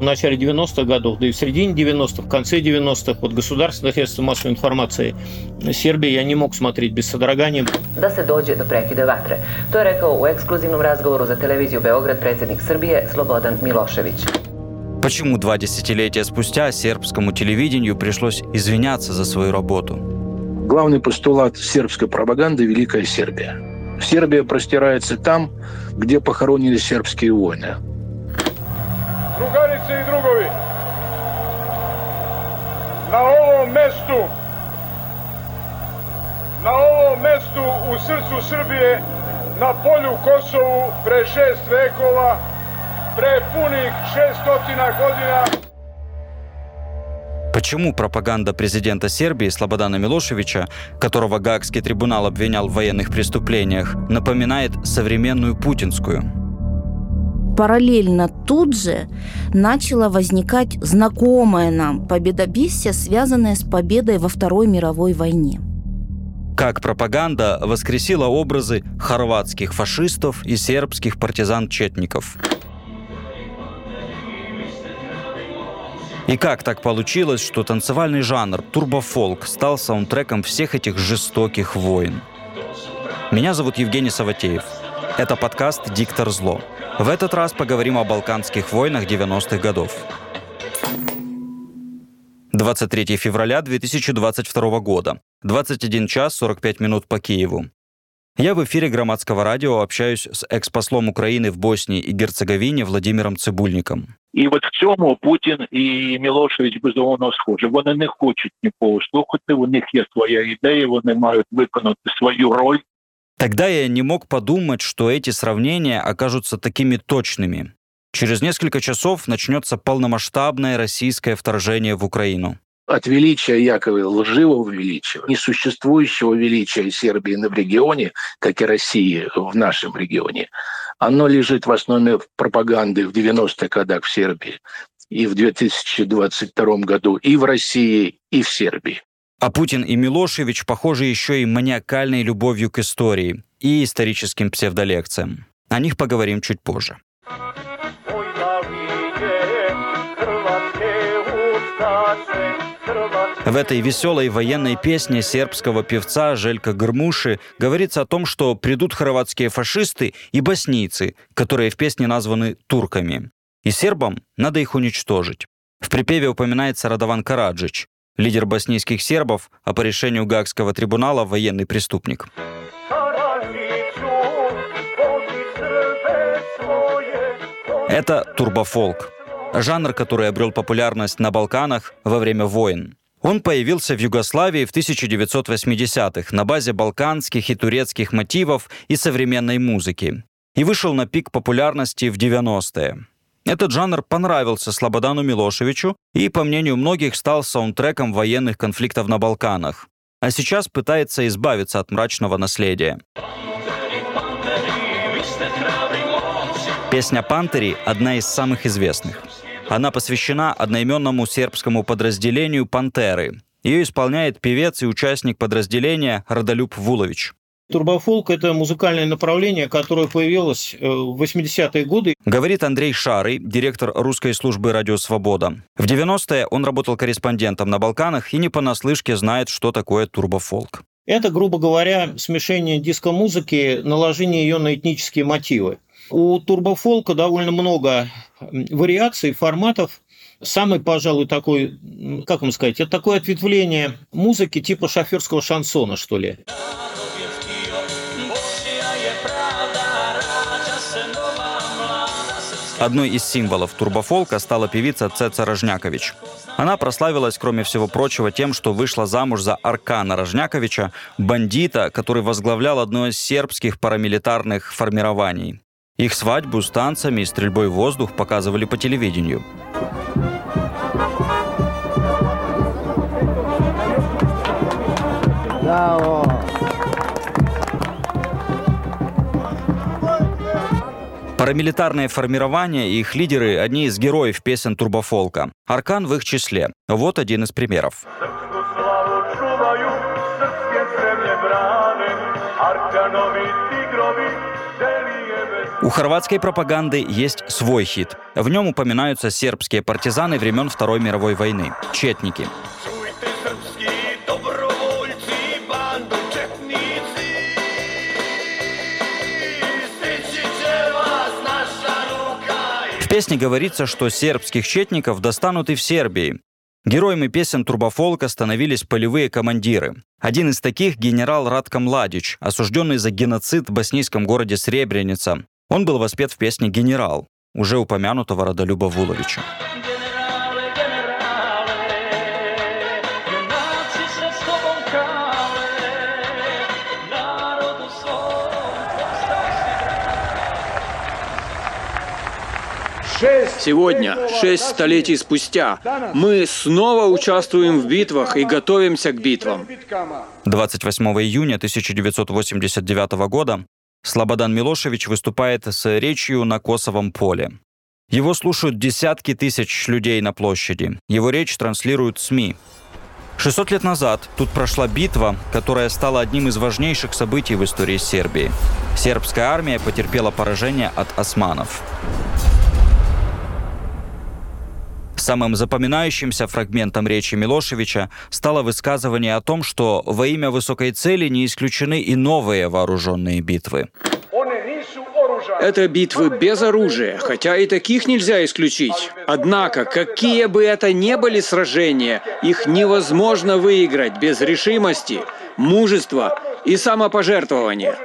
в начале 90-х годов, да и в середине 90-х, в конце 90-х, вот государственных средств массовой информации Сербии я не мог смотреть без содрогания. Da se dođe do prekida vatre. To je rekao u ekskluzivnom razgovoru za televiziju Beograd predsjednik Srbije Slobodan Milošević. Почему два десятилетия спустя сербскому телевидению пришлось извиняться за свою работу? Главный постулат сербской пропаганды – Великая Сербия. Сербия простирается там, где похоронили сербские войны. Na ovom mestu, na ovom mestu u srcu Srbije, na polju Kosovu, pre šest vekova, pre punih 600 godina, Почему пропаганда президента Сербии Слободана Милошевича, которого Гаагский трибунал обвинял в военных преступлениях, напоминает современную путинскую? Параллельно тут же начало возникать знакомое нам победобесие, связанное с победой во Второй мировой войне. Как пропаганда воскресила образы хорватских фашистов и сербских партизан-четников – И как так получилось, что танцевальный жанр турбофолк стал саундтреком всех этих жестоких войн? Меня зовут Евгений Саватеев. Это подкаст «Диктор зло». В этот раз поговорим о балканских войнах 90-х годов. 23 февраля 2022 года. 21 час 45 минут по Киеву. Я в эфире громадского радио общаюсь с експослом України в Боснії і Герцеговіні Владимиром Цибульником. І от в цьому Путін і Мілошевич безумовно схожі. Вони не хочуть нікого слухати. У них є своя ідея, вони мають виконати свою роль. Тогда я не мог подумать, что эти сравнения окажутся такими точными. Через несколько часов начнется полномасштабное российское вторжение в Украину от величия Якова лживого величия, несуществующего величия Сербии в регионе, как и России в нашем регионе, оно лежит в основе пропаганды в 90-х годах в Сербии и в 2022 году и в России, и в Сербии. А Путин и Милошевич, похожи еще и маниакальной любовью к истории и историческим псевдолекциям. О них поговорим чуть позже. В этой веселой военной песне сербского певца Желька Грмуши говорится о том, что придут хорватские фашисты и боснийцы, которые в песне названы турками. И сербам надо их уничтожить. В припеве упоминается Радован Караджич, лидер боснийских сербов, а по решению Гаагского трибунала военный преступник. Это турбофолк, жанр, который обрел популярность на Балканах во время войн. Он появился в Югославии в 1980-х на базе балканских и турецких мотивов и современной музыки. И вышел на пик популярности в 90-е. Этот жанр понравился Слободану Милошевичу и, по мнению многих, стал саундтреком военных конфликтов на Балканах. А сейчас пытается избавиться от мрачного наследия. Песня «Пантери» — одна из самых известных. Она посвящена одноименному сербскому подразделению «Пантеры». Ее исполняет певец и участник подразделения Родолюб Вулович. Турбофолк – это музыкальное направление, которое появилось э, в 80-е годы. Говорит Андрей Шарый, директор русской службы «Радио Свобода». В 90-е он работал корреспондентом на Балканах и не понаслышке знает, что такое турбофолк. Это, грубо говоря, смешение диско-музыки, наложение ее на этнические мотивы. У турбофолка довольно много вариаций, форматов. Самый, пожалуй, такой, как вам сказать, это такое ответвление музыки типа шоферского шансона, что ли. Одной из символов турбофолка стала певица Цеца Рожнякович. Она прославилась, кроме всего прочего, тем, что вышла замуж за Аркана Рожняковича, бандита, который возглавлял одно из сербских парамилитарных формирований. Их свадьбу с танцами и стрельбой в воздух показывали по телевидению. Парамилитарные формирования и их лидеры – одни из героев песен турбофолка. Аркан в их числе. Вот один из примеров. У хорватской пропаганды есть свой хит. В нем упоминаются сербские партизаны времен Второй мировой войны – четники. Песне говорится, что сербских четников достанут и в Сербии. Героями песен турбофолка становились полевые командиры. Один из таких – генерал Радко Младич, осужденный за геноцид в боснийском городе Сребреница. Он был воспет в песне «Генерал», уже упомянутого Родолюба Вуловича. Сегодня, шесть столетий спустя, мы снова участвуем в битвах и готовимся к битвам. 28 июня 1989 года Слободан Милошевич выступает с речью на Косовом поле. Его слушают десятки тысяч людей на площади. Его речь транслируют СМИ. 600 лет назад тут прошла битва, которая стала одним из важнейших событий в истории Сербии. Сербская армия потерпела поражение от османов. Самым запоминающимся фрагментом речи Милошевича стало высказывание о том, что во имя высокой цели не исключены и новые вооруженные битвы. Это битвы без оружия, хотя и таких нельзя исключить. Однако, какие бы это ни были сражения, их невозможно выиграть без решимости, мужества и самопожертвования.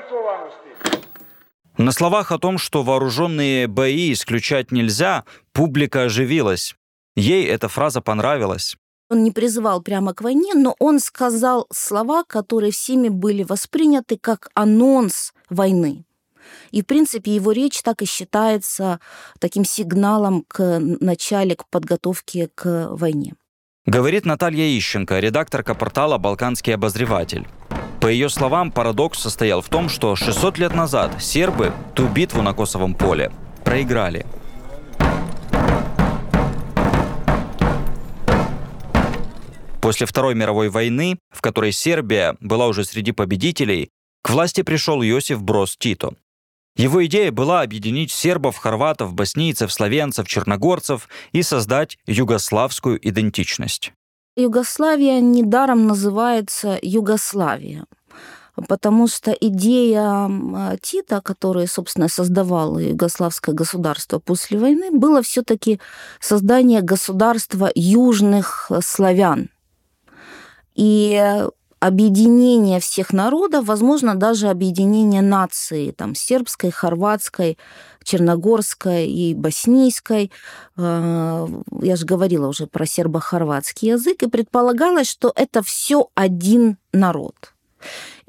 На словах о том, что вооруженные бои исключать нельзя, публика оживилась. Ей эта фраза понравилась. Он не призывал прямо к войне, но он сказал слова, которые всеми были восприняты как анонс войны. И, в принципе, его речь так и считается таким сигналом к начале, к подготовке к войне. Говорит Наталья Ищенко, редакторка портала «Балканский обозреватель». По ее словам, парадокс состоял в том, что 600 лет назад сербы ту битву на Косовом поле проиграли – После Второй мировой войны, в которой Сербия была уже среди победителей, к власти пришел Йосиф Брос Тито. Его идея была объединить сербов, хорватов, боснийцев, словенцев, черногорцев и создать югославскую идентичность. Югославия недаром называется Югославия, потому что идея Тита, который, собственно, создавал югославское государство после войны, было все-таки создание государства южных славян, и объединение всех народов, возможно, даже объединение нации, там, сербской, хорватской, черногорской и боснийской. Э, я же говорила уже про сербо-хорватский язык, и предполагалось, что это все один народ.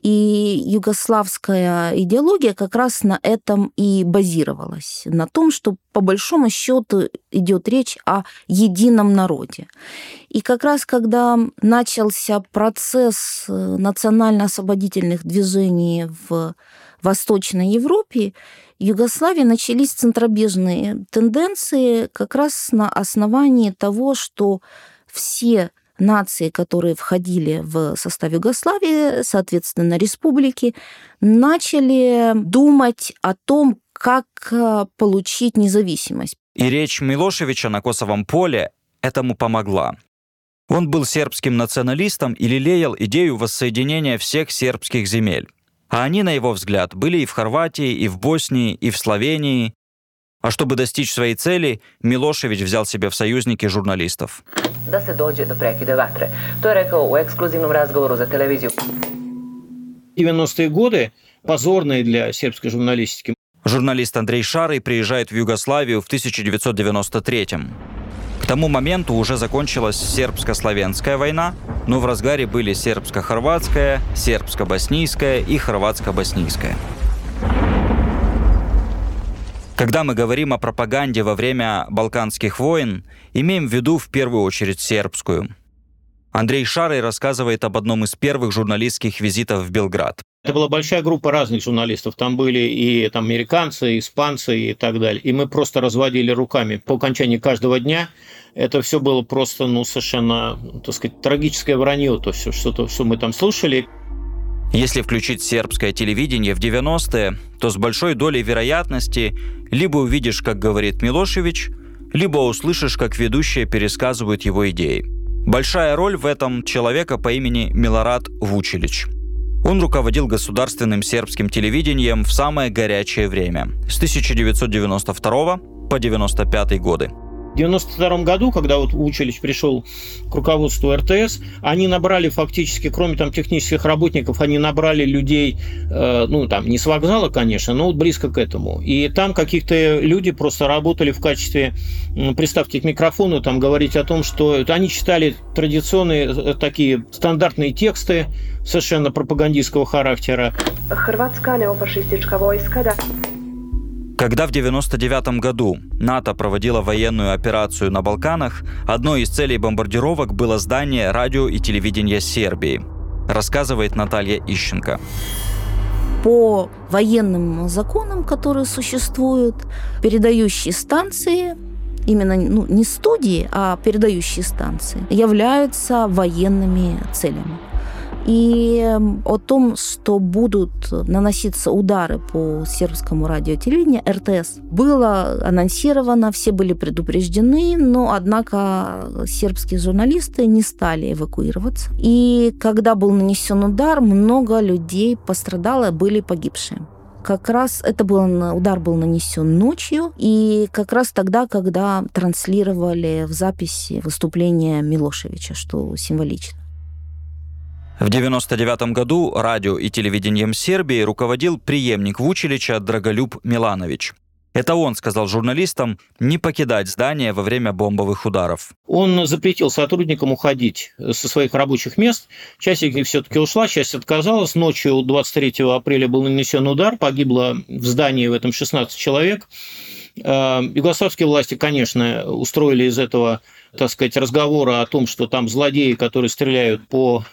И югославская идеология как раз на этом и базировалась, на том, что по большому счету идет речь о едином народе. И как раз когда начался процесс э, национально-освободительных движений в Восточной Европе, в Югославии начались центробежные тенденции как раз на основании того, что все нации, которые входили в состав Югославии, соответственно, республики, начали думать о том, как э, получить независимость. И речь Милошевича на Косовом поле этому помогла. Он был сербским националистом и лелеял идею воссоединения всех сербских земель. А они, на его взгляд, были и в Хорватии, и в Боснии, и в Словении, а чтобы достичь своей цели, Милошевич взял себе в союзники журналистов. Da se dođe do prekida vatre. To je rekao u ekskluzivnom razgovoru za televiziju. 90-е годы позорные для сербской журналистики. Журналист Андрей Шарый приезжает в Югославию в 1993 -м. К тому моменту уже закончилась сербско-славянская война, но в разгаре были сербско-хорватская, сербско-боснийская и хорватско-боснийская. Когда мы говорим о пропаганде во время Балканских войн, имеем в виду в первую очередь сербскую. Андрей Шарый рассказывает об одном из первых журналистских визитов в Белград. Это была большая группа разных журналистов. Там были и там, американцы, и испанцы и так далее. И мы просто разводили руками по окончании каждого дня. Это все было просто, ну, совершенно, так сказать, трагическое вранье, то все, что, -то, что мы там слушали. Если включить сербское телевидение в 90-е, то с большой долей вероятности либо увидишь, как говорит Милошевич, либо услышишь, как ведущие пересказывают его идеи. Большая роль в этом человека по имени Милорад Вучелич. Он руководил государственным сербским телевидением в самое горячее время – с 1992 по 1995 годы – 1992 году, когда вот Училищ пришел к руководству РТС, они набрали фактически, кроме там технических работников, они набрали людей, э, ну там не с вокзала, конечно, но вот близко к этому. И там каких-то люди просто работали в качестве приставки к микрофону, там говорить о том, что они читали традиционные э, такие стандартные тексты совершенно пропагандистского характера. Хрватская неофашистическая войска, да. Когда в 1999 году НАТО проводило военную операцию на Балканах, одной из целей бомбардировок было здание радио и телевидения Сербии, рассказывает Наталья Ищенко по военным законам, которые существуют, передающие станции именно ну, не студии, а передающие станции являются военными целями. И о том, что будут наноситься удары по сербскому радио и телевидению, РТС, было анонсировано, все были предупреждены, но, однако, сербские журналисты не стали эвакуироваться. И когда был нанесен удар, много людей пострадало, были погибшие как раз это был удар был нанесен ночью, и как раз тогда, когда транслировали в записи выступление Милошевича, что символично. В 1999 году радио и телевидением Сербии руководил преемник Вучилича Драголюб Миланович. Это он сказал журналистам не покидать здание во время бомбовых ударов. Он запретил сотрудникам уходить со своих рабочих мест. Часть их все-таки ушла, часть отказалась. Ночью 23 апреля был нанесен удар, погибло в здании в этом 16 человек. Э, югославские власти, конечно, устроили из этого, так сказать, разговора о том, что там злодеи, которые стреляют по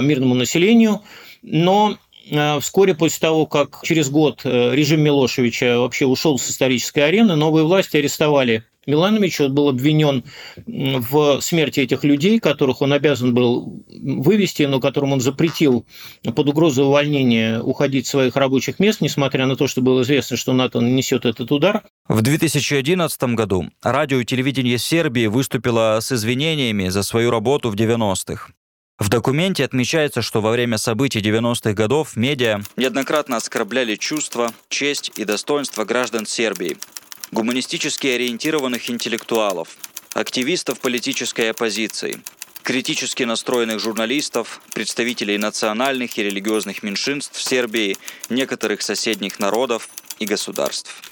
мирному населению, но э, Вскоре после того, как через год э, режим Милошевича вообще ушел с исторической арены, новые власти арестовали Миланович он был обвинен в смерти этих людей, которых он обязан был вывести, но которым он запретил под угрозой увольнения уходить с своих рабочих мест, несмотря на то, что было известно, что НАТО нанесет этот удар. В 2011 году радио и телевидение Сербии выступило с извинениями за свою работу в 90-х. В документе отмечается, что во время событий 90-х годов медиа неоднократно оскорбляли чувства, честь и достоинство граждан Сербии, гуманистически ориентированных интеллектуалов, активистов политической оппозиции, критически настроенных журналистов, представителей национальных и религиозных меньшинств Сербии, некоторых соседних народов и государств.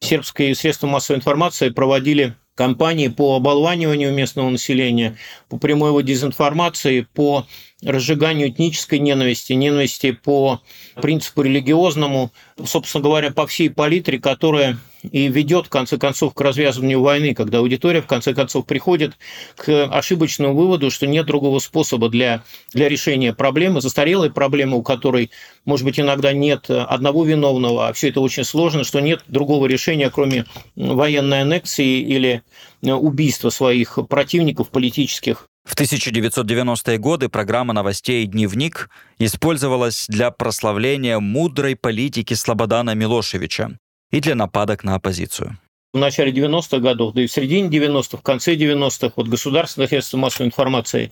Сербские средства массовой информации проводили кампании по оболваниванию местного населения, по прямой его дезинформации, по разжиганию этнической ненависти, ненависти по принципу религиозному, собственно говоря, по всей палитре, которая и ведет, в конце концов, к развязыванию войны, когда аудитория, в конце концов, приходит к ошибочному выводу, что нет другого способа для, для решения проблемы, застарелой проблемы, у которой, может быть, иногда нет одного виновного, а все это очень сложно, что нет другого решения, кроме военной аннексии или убийства своих противников политических. В 1990-е годы программа новостей «Дневник» использовалась для прославления мудрой политики Слободана Милошевича и для нападок на оппозицию. В начале 90-х годов, да и в середине 90-х, в конце 90-х, вот государственные средства массовой информации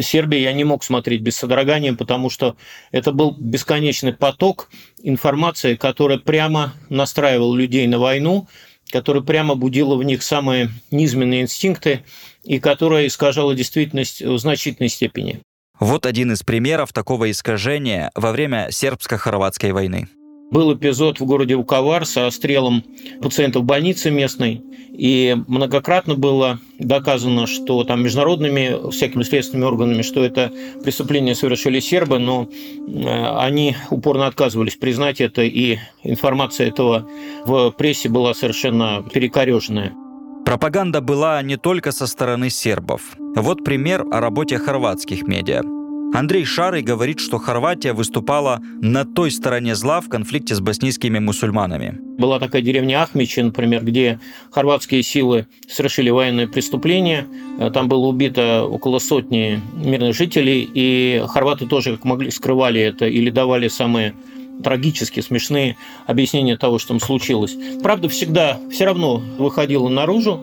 Сербии я не мог смотреть без содрогания, потому что это был бесконечный поток информации, которая прямо настраивал людей на войну, которая прямо будила в них самые низменные инстинкты и которая искажала действительность в значительной степени. Вот один из примеров такого искажения во время сербско-хорватской войны. Был эпизод в городе Уковар со стрелом пациентов больницы местной, и многократно было доказано, что там международными всякими следственными органами, что это преступление совершили сербы, но э, они упорно отказывались признать это, и информация этого в прессе была совершенно перекореженная. Пропаганда была не только со стороны сербов. Вот пример о работе хорватских медиа. Андрей Шарый говорит, что Хорватия выступала на той стороне зла в конфликте с боснийскими мусульманами. Была такая деревня Ахмичи, например, где хорватские силы совершили военное преступление. Там было убито около сотни мирных жителей, и хорваты тоже, как могли, скрывали это или давали самые трагически смешные объяснения того, что там случилось. Правда всегда все равно выходила наружу.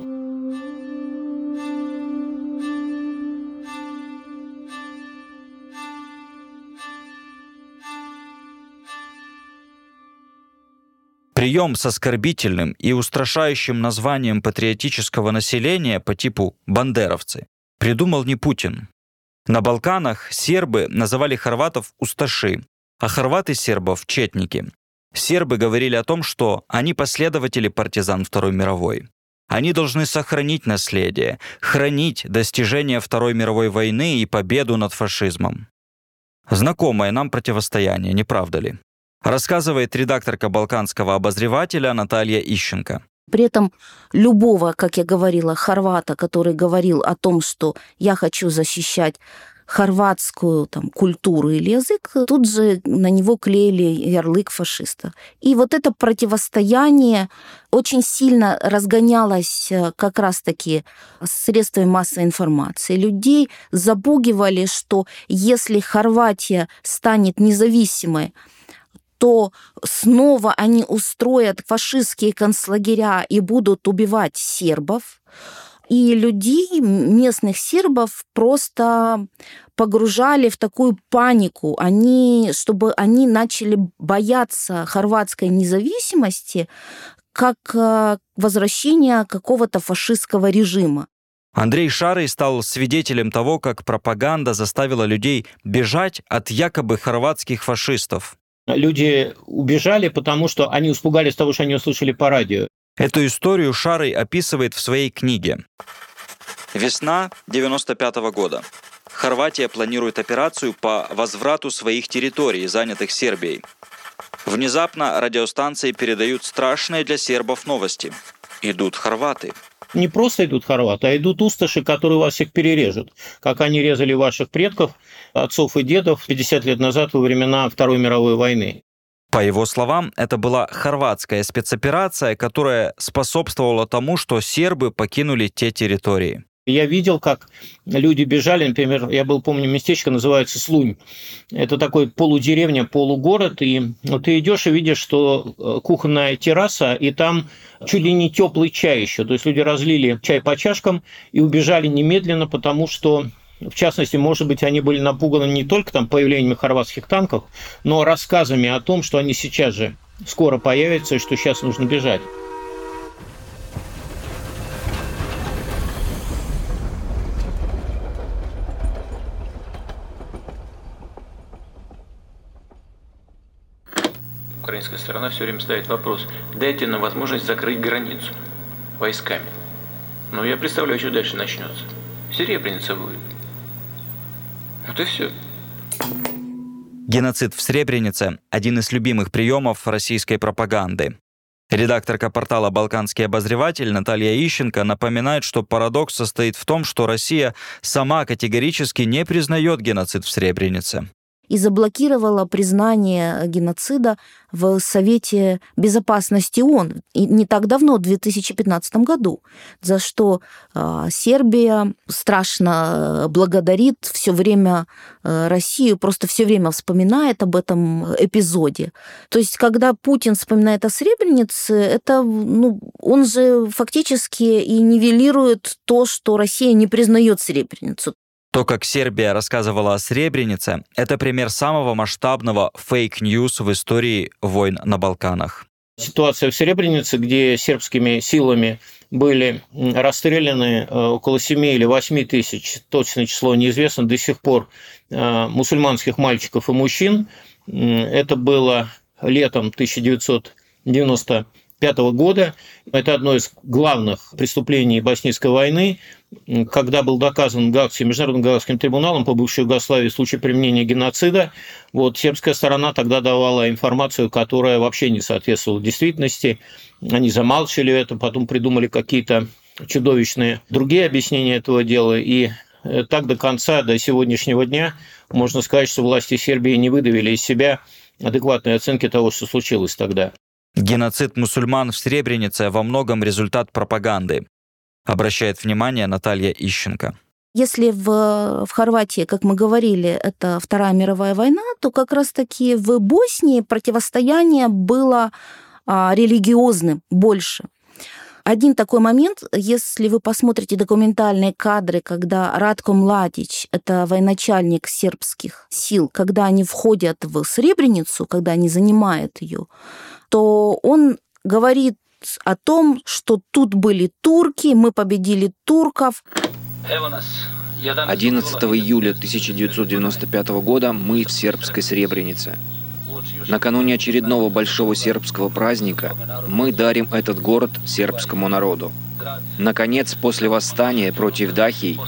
Прием с оскорбительным и устрашающим названием патриотического населения по типу «бандеровцы» придумал не Путин. На Балканах сербы называли хорватов «усташи», а хорваты сербов – «четники». Сербы говорили о том, что они последователи партизан Второй мировой. Они должны сохранить наследие, хранить достижения Второй мировой войны и победу над фашизмом. Знакомое нам противостояние, не правда ли? Рассказывает редакторка «Балканского обозревателя» Наталья Ищенко. При этом любого, как я говорила, хорвата, который говорил о том, что я хочу защищать хорватскую там, культуру или язык, тут же на него клеили ярлык фашиста. И вот это противостояние очень сильно разгонялось э, как раз-таки средствами массовой информации. Людей запугивали, что если Хорватия станет независимой, то снова они устроят фашистские концлагеря и будут убивать сербов. И людей, местных сербов, просто погружали в такую панику. Они, чтобы они начали бояться хорватской независимости, как э, возвращения какого-то фашистского режима. Андрей Шарый стал свидетелем того, как пропаганда заставила людей бежать от якобы хорватских фашистов люди убежали, потому что они испугались того, что они услышали по радио. Эту историю Шарый описывает в своей книге. Весна 95 -го года. Хорватия планирует операцию по возврату своих территорий, занятых Сербией. Внезапно радиостанции передают страшные для сербов новости. Идут хорваты не просто идут хорваты, а идут усташи, которые вас всех перережут, как они резали ваших предков, отцов и дедов 50 лет назад во времена Второй мировой войны. По его словам, это была хорватская спецоперация, которая способствовала тому, что сербы покинули те территории. Я видел, как люди бежали, например, я был, помню, местечко называется Слунь. Это такой полудеревня, полугород, и вот ты идешь и видишь, что э, кухонная терраса, и там чуть ли не теплый чай еще. То есть люди разлили чай по чашкам и убежали немедленно, потому что в частности, может быть, они были напуганы не только там появлением хорватских танков, но рассказами о том, что они сейчас же скоро появятся и что сейчас нужно бежать. Сторона все время ставит вопрос, дайте нам возможность закрыть границу войсками. Но я представляю, что дальше начнется. Серебряница будет. Вот и все. Геноцид в Сребренице – один из любимых приемов российской пропаганды. Редакторка портала «Балканский обозреватель» Наталья Ищенко напоминает, что парадокс состоит в том, что Россия сама категорически не признает геноцид в Сребренице и заблокировала признание геноцида в Совете Безопасности ООН и не так давно, в 2015 году, за что а, Сербия страшно благодарит все время а, Россию, просто все время вспоминает об этом эпизоде. То есть, когда Путин вспоминает о Сребренице, это, ну, он же фактически и нивелирует то, что Россия не признает Сребреницу. То, как Сербия рассказывала о Сребренице, это пример самого масштабного фейк-ньюс в истории войн на Балканах. Ситуация в Сребренице, где сербскими силами были расстреляны э, около 7 или 8 тысяч, точное число неизвестно, до сих пор э, мусульманских мальчиков и мужчин. Это было летом 1990 1995 года. Это одно из главных преступлений Боснийской войны, когда был доказан Гаагским, Международным Гаагским трибуналом по бывшей Югославии случай применения геноцида. Вот, сербская сторона тогда давала информацию, которая вообще не соответствовала действительности. Они замалчивали это, потом придумали какие-то чудовищные другие объяснения этого дела. И э, так до конца, до сегодняшнего дня можно сказать, что власти Сербии не выдавили из себя адекватной оценки того, что случилось тогда. Геноцид мусульман в Сребренице во многом результат пропаганды, обращает внимание Наталья Ищенко. Если в, в Хорватии, как мы говорили, это Вторая мировая война, то как раз-таки в Боснии противостояние было а, религиозным больше. Один такой момент, если вы посмотрите документальные кадры, когда Радко Младич, это военачальник сербских сил, когда они входят в Сребреницу, когда они занимают ее, то он говорит о том, что тут были турки, мы победили турков. 11 июля 1995 года мы в сербской Сребренице. Накануне очередного большого сербского праздника мы дарим этот город сербскому народу. Наконец, после восстания против Дахий,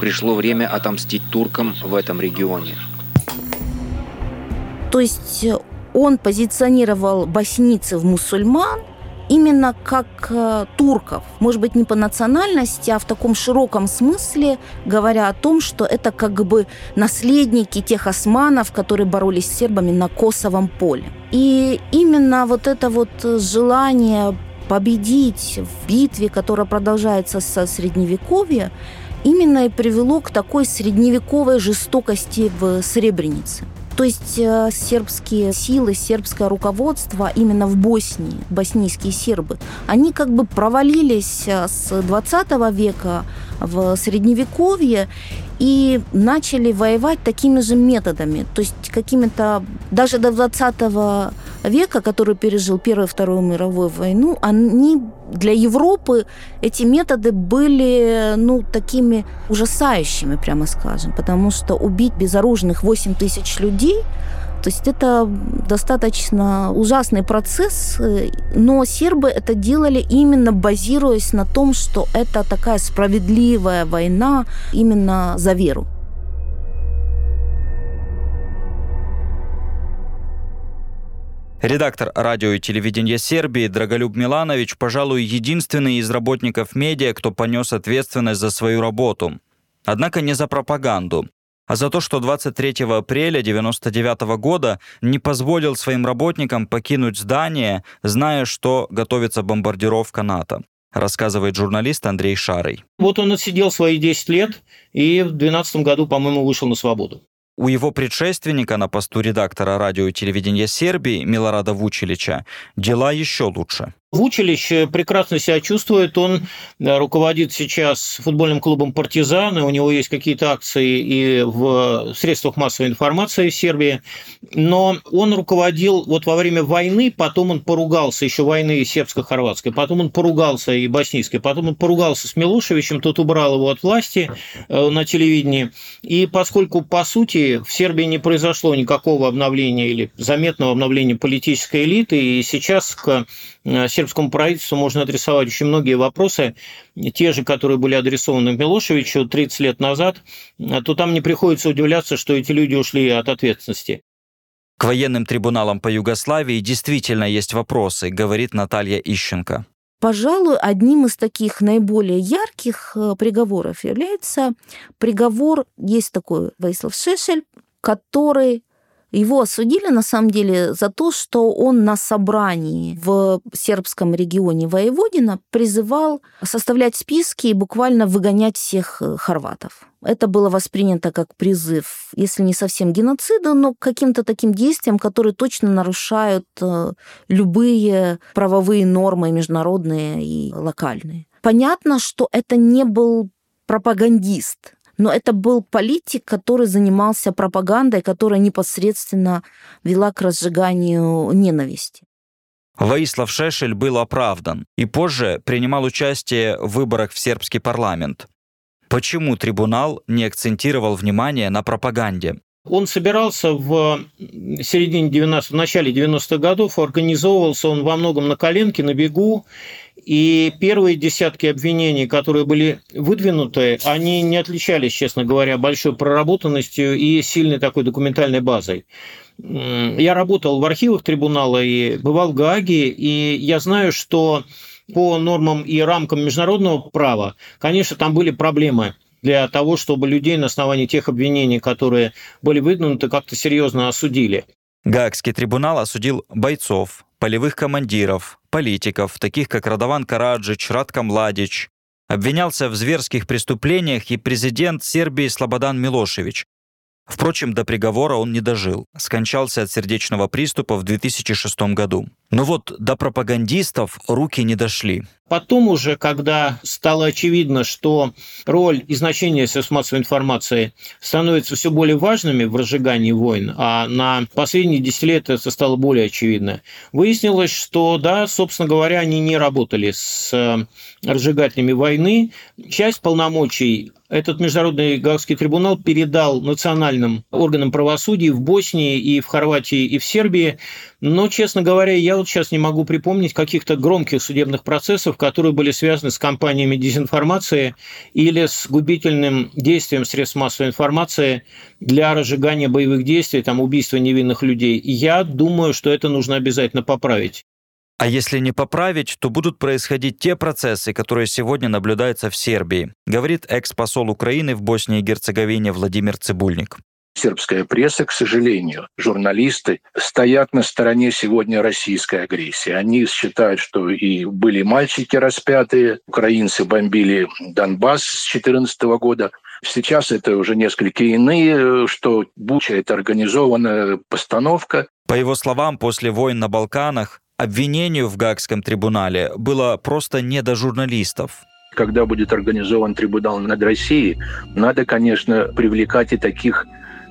пришло время отомстить туркам в этом регионе. То есть он позиционировал боснийцев мусульман именно как э, турков. Может быть, не по национальности, а в таком широком смысле, говоря о том, что это как бы наследники тех османов, которые боролись с сербами на Косовом поле. И именно вот это вот желание победить в битве, которая продолжается со Средневековья, именно и привело к такой средневековой жестокости в Сребренице. То есть э, сербские силы, сербское руководство именно в Боснии, боснийские сербы, они как бы провалились э, с 20 века в Средневековье и начали воевать такими же методами, то есть какими-то даже до 20 века, который пережил Первую и Вторую мировую войну, они для Европы эти методы были ну, такими ужасающими, прямо скажем, потому что убить безоружных 8 тысяч людей то есть это достаточно ужасный процесс, но сербы это делали именно базируясь на том, что это такая справедливая война именно за веру. Редактор радио и телевидения Сербии Драголюб Миланович, пожалуй, единственный из работников медиа, кто понес ответственность за свою работу. Однако не за пропаганду, а за то, что 23 апреля 1999 года не позволил своим работникам покинуть здание, зная, что готовится бомбардировка НАТО рассказывает журналист Андрей Шарый. Вот он отсидел свои 10 лет и в 2012 году, по-моему, вышел на свободу. У его предшественника на посту редактора радио и телевидения Сербии Милорада Вучилича дела еще лучше. Вучилич прекрасно себя чувствует. Он э, руководит сейчас футбольным клубом «Партизан», и у него есть какие-то акции и в средствах массовой информации в Сербии. Но он руководил вот во время войны, потом он поругался, еще войны сербско-хорватской, потом он поругался и боснийской, потом он поругался с Милошевичем, тот убрал его от власти э, на телевидении. И поскольку, по сути, в Сербии не произошло никакого обновления или заметного обновления политической элиты, и сейчас к э, сербскому правительству можно адресовать очень многие вопросы, те же, которые были адресованы Милошевичу 30 лет назад, то там не приходится удивляться, что эти люди ушли от ответственности. К военным трибуналам по Югославии действительно есть вопросы, говорит Наталья Ищенко. Пожалуй, одним из таких наиболее ярких э, приговоров является приговор, есть такой Ваислав Шешель, который его осудили, на самом деле, за то, что он на собрании в сербском регионе Воеводина призывал составлять списки и буквально выгонять всех э, хорватов. Это было воспринято как призыв, если не совсем геноцида, но к каким-то таким действиям, которые точно нарушают э, любые правовые нормы международные и локальные. Понятно, что это не был пропагандист, но это был политик, который занимался пропагандой, которая непосредственно вела к разжиганию ненависти. Ваислав Шешель был оправдан и позже принимал участие в выборах в сербский парламент. Почему трибунал не акцентировал внимание на пропаганде? Он собирался в середине 90 в начале 90-х годов, организовывался он во многом на коленке, на бегу, и первые десятки обвинений, которые были выдвинуты, они не отличались, честно говоря, большой проработанностью и сильной такой документальной базой. Я работал в архивах трибунала и бывал в Гааге, и я знаю, что по нормам и рамкам международного права, конечно, там были проблемы для того, чтобы людей на основании тех обвинений, которые были выдвинуты, как-то серьезно осудили. Гаагский трибунал осудил бойцов, полевых командиров, политиков, таких как Радован Караджич, Радко Младич. Обвинялся в зверских преступлениях и президент Сербии Слободан Милошевич, Впрочем, до приговора он не дожил. Скончался от сердечного приступа в 2006 году. Но вот до пропагандистов руки не дошли. Потом уже, когда стало очевидно, что роль и значение средств массовой информации становятся все более важными в разжигании войн, а на последние десятилетия это стало более очевидно, выяснилось, что, да, собственно говоря, они не работали с э, разжигателями войны. Часть полномочий этот Международный Гаагский трибунал передал национальным органам правосудия в Боснии, и в Хорватии, и в Сербии. Но, честно говоря, я вот сейчас не могу припомнить каких-то громких судебных процессов, которые были связаны с кампаниями дезинформации или с губительным действием средств массовой информации для разжигания боевых действий, там, убийства невинных людей. Я думаю, что это нужно обязательно поправить. А если не поправить, то будут происходить те процессы, которые сегодня наблюдаются в Сербии, говорит экс-посол Украины в Боснии и Герцеговине Владимир Цибульник сербская пресса, к сожалению, журналисты стоят на стороне сегодня российской агрессии. Они считают, что и были мальчики распятые, украинцы бомбили Донбасс с 2014 года. Сейчас это уже несколько иные, что Буча – это организованная постановка. По его словам, после войн на Балканах Обвинению в Гаагском трибунале было просто не до журналистов. Когда будет организован трибунал над Россией, надо, конечно, привлекать и таких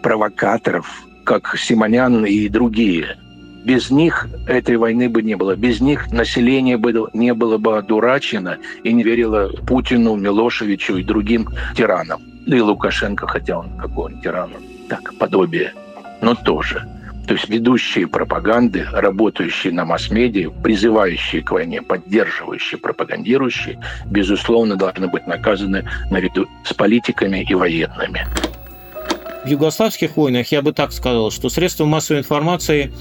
провокаторов, как Симонян и другие. Без них этой войны бы не было. Без них население бы не было бы одурачено и не верило Путину, Милошевичу и другим тиранам. И Лукашенко, хотя он какой он тиран, так, подобие, но тоже – то есть ведущие пропаганды, работающие на масс-медиа, призывающие к войне, поддерживающие, пропагандирующие, безусловно, должны быть наказаны наряду с политиками и военными. В югославских войнах я бы так сказал, что средства массовой информации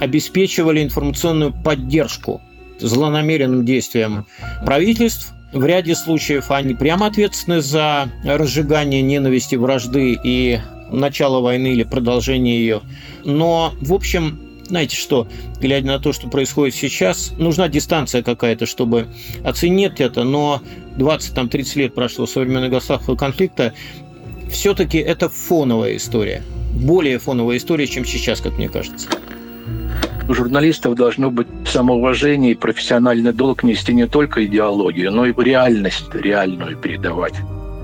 обеспечивали информационную поддержку злонамеренным действиям правительств. В ряде случаев они прямо ответственны за разжигание ненависти, вражды и начало войны или продолжение ее. Но, в общем, знаете что, глядя на то, что происходит сейчас, нужна дистанция какая-то, чтобы оценить это, но 20-30 лет прошло со времен Югославского конфликта, все-таки это фоновая история. Более фоновая история, чем сейчас, как мне кажется. У журналистов должно быть самоуважение и профессиональный долг нести не только идеологию, но и реальность реальную передавать.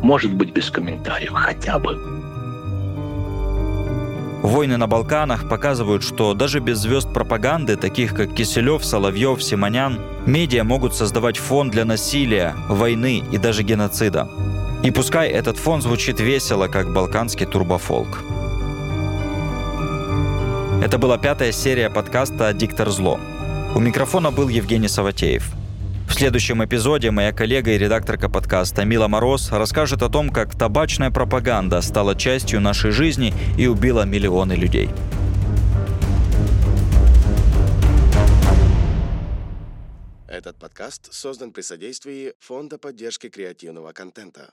Может быть, без комментариев, хотя бы. Войны на Балканах показывают, что даже без звезд пропаганды, таких как Киселев, Соловьев, Симонян, медиа могут создавать фон для насилия, войны и даже геноцида. И пускай этот фон звучит весело, как балканский турбофолк. Это была пятая серия подкаста «Диктор зло». У микрофона был Евгений Саватеев – в следующем эпизоде моя коллега и редакторка подкаста Мила Мороз расскажет о том, как табачная пропаганда стала частью нашей жизни и убила миллионы людей. Этот подкаст создан при содействии Фонда поддержки креативного контента.